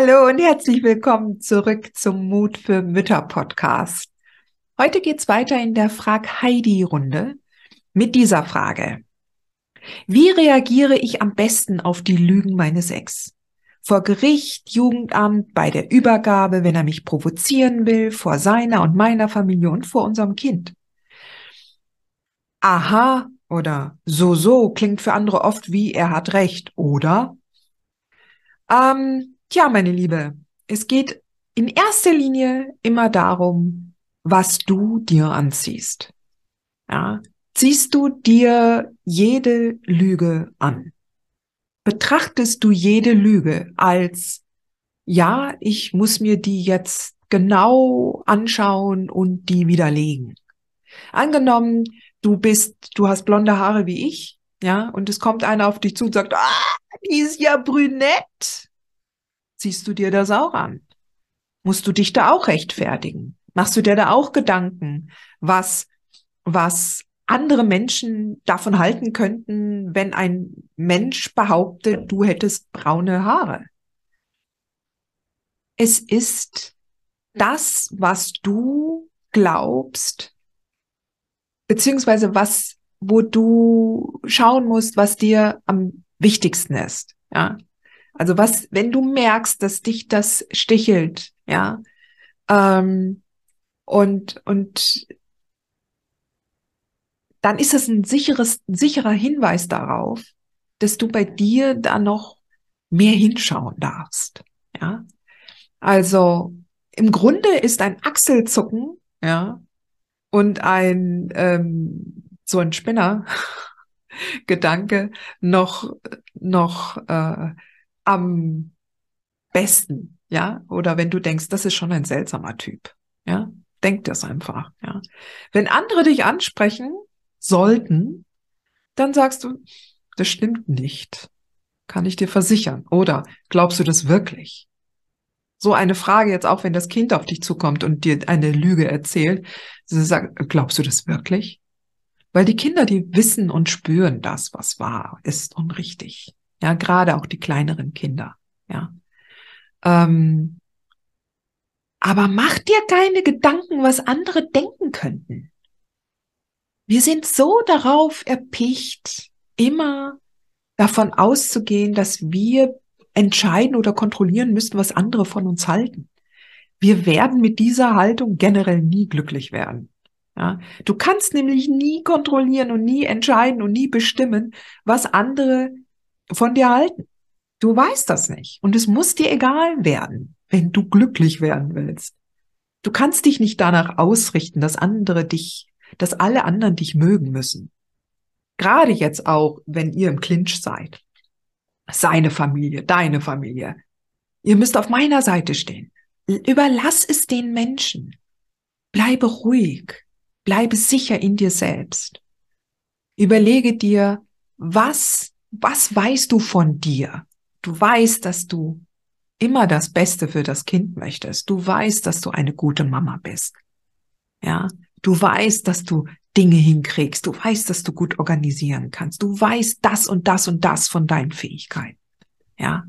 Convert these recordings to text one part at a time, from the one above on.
Hallo und herzlich willkommen zurück zum Mut für Mütter Podcast. Heute geht's weiter in der Frag Heidi Runde mit dieser Frage. Wie reagiere ich am besten auf die Lügen meines Ex? Vor Gericht, Jugendamt, bei der Übergabe, wenn er mich provozieren will, vor seiner und meiner Familie und vor unserem Kind. Aha oder so so klingt für andere oft wie er hat recht, oder? Ähm, Tja, meine Liebe, es geht in erster Linie immer darum, was du dir anziehst. Ja, ziehst du dir jede Lüge an? Betrachtest du jede Lüge als, ja, ich muss mir die jetzt genau anschauen und die widerlegen? Angenommen, du bist, du hast blonde Haare wie ich, ja, und es kommt einer auf dich zu und sagt, ah, die ist ja brünett ziehst du dir das auch an? Musst du dich da auch rechtfertigen? Machst du dir da auch Gedanken, was, was andere Menschen davon halten könnten, wenn ein Mensch behauptet, du hättest braune Haare? Es ist das, was du glaubst, beziehungsweise was, wo du schauen musst, was dir am wichtigsten ist. Ja, also was, wenn du merkst, dass dich das stichelt, ja, ähm, und, und dann ist es ein sicheres, sicherer Hinweis darauf, dass du bei dir da noch mehr hinschauen darfst, ja. Also im Grunde ist ein Achselzucken, ja, und ein ähm, so ein Spinner Gedanke noch noch äh, am besten, ja? Oder wenn du denkst, das ist schon ein seltsamer Typ, ja? Denk das einfach, ja? Wenn andere dich ansprechen sollten, dann sagst du, das stimmt nicht. Kann ich dir versichern. Oder glaubst du das wirklich? So eine Frage jetzt auch, wenn das Kind auf dich zukommt und dir eine Lüge erzählt, sie sagt, glaubst du das wirklich? Weil die Kinder, die wissen und spüren das, was wahr ist und richtig. Ja, gerade auch die kleineren Kinder. Ja. Ähm, aber mach dir keine Gedanken, was andere denken könnten. Wir sind so darauf erpicht, immer davon auszugehen, dass wir entscheiden oder kontrollieren müssen, was andere von uns halten. Wir werden mit dieser Haltung generell nie glücklich werden. Ja, du kannst nämlich nie kontrollieren und nie entscheiden und nie bestimmen, was andere von dir halten. Du weißt das nicht. Und es muss dir egal werden, wenn du glücklich werden willst. Du kannst dich nicht danach ausrichten, dass andere dich, dass alle anderen dich mögen müssen. Gerade jetzt auch, wenn ihr im Clinch seid. Seine Familie, deine Familie. Ihr müsst auf meiner Seite stehen. Überlass es den Menschen. Bleibe ruhig. Bleibe sicher in dir selbst. Überlege dir, was was weißt du von dir? Du weißt, dass du immer das Beste für das Kind möchtest. Du weißt, dass du eine gute Mama bist. Ja, du weißt, dass du Dinge hinkriegst. Du weißt, dass du gut organisieren kannst. Du weißt das und das und das von deinen Fähigkeiten. Ja.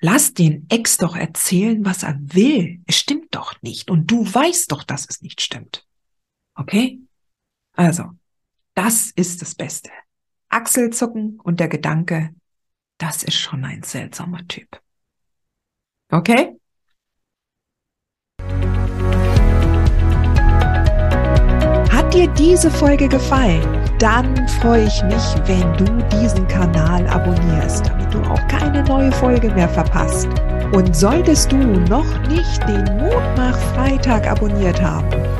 Lass den Ex doch erzählen, was er will. Es stimmt doch nicht. Und du weißt doch, dass es nicht stimmt. Okay? Also, das ist das Beste. Achselzucken und der Gedanke, das ist schon ein seltsamer Typ. Okay? Hat dir diese Folge gefallen? Dann freue ich mich, wenn du diesen Kanal abonnierst, damit du auch keine neue Folge mehr verpasst. Und solltest du noch nicht den Mutmach Freitag abonniert haben,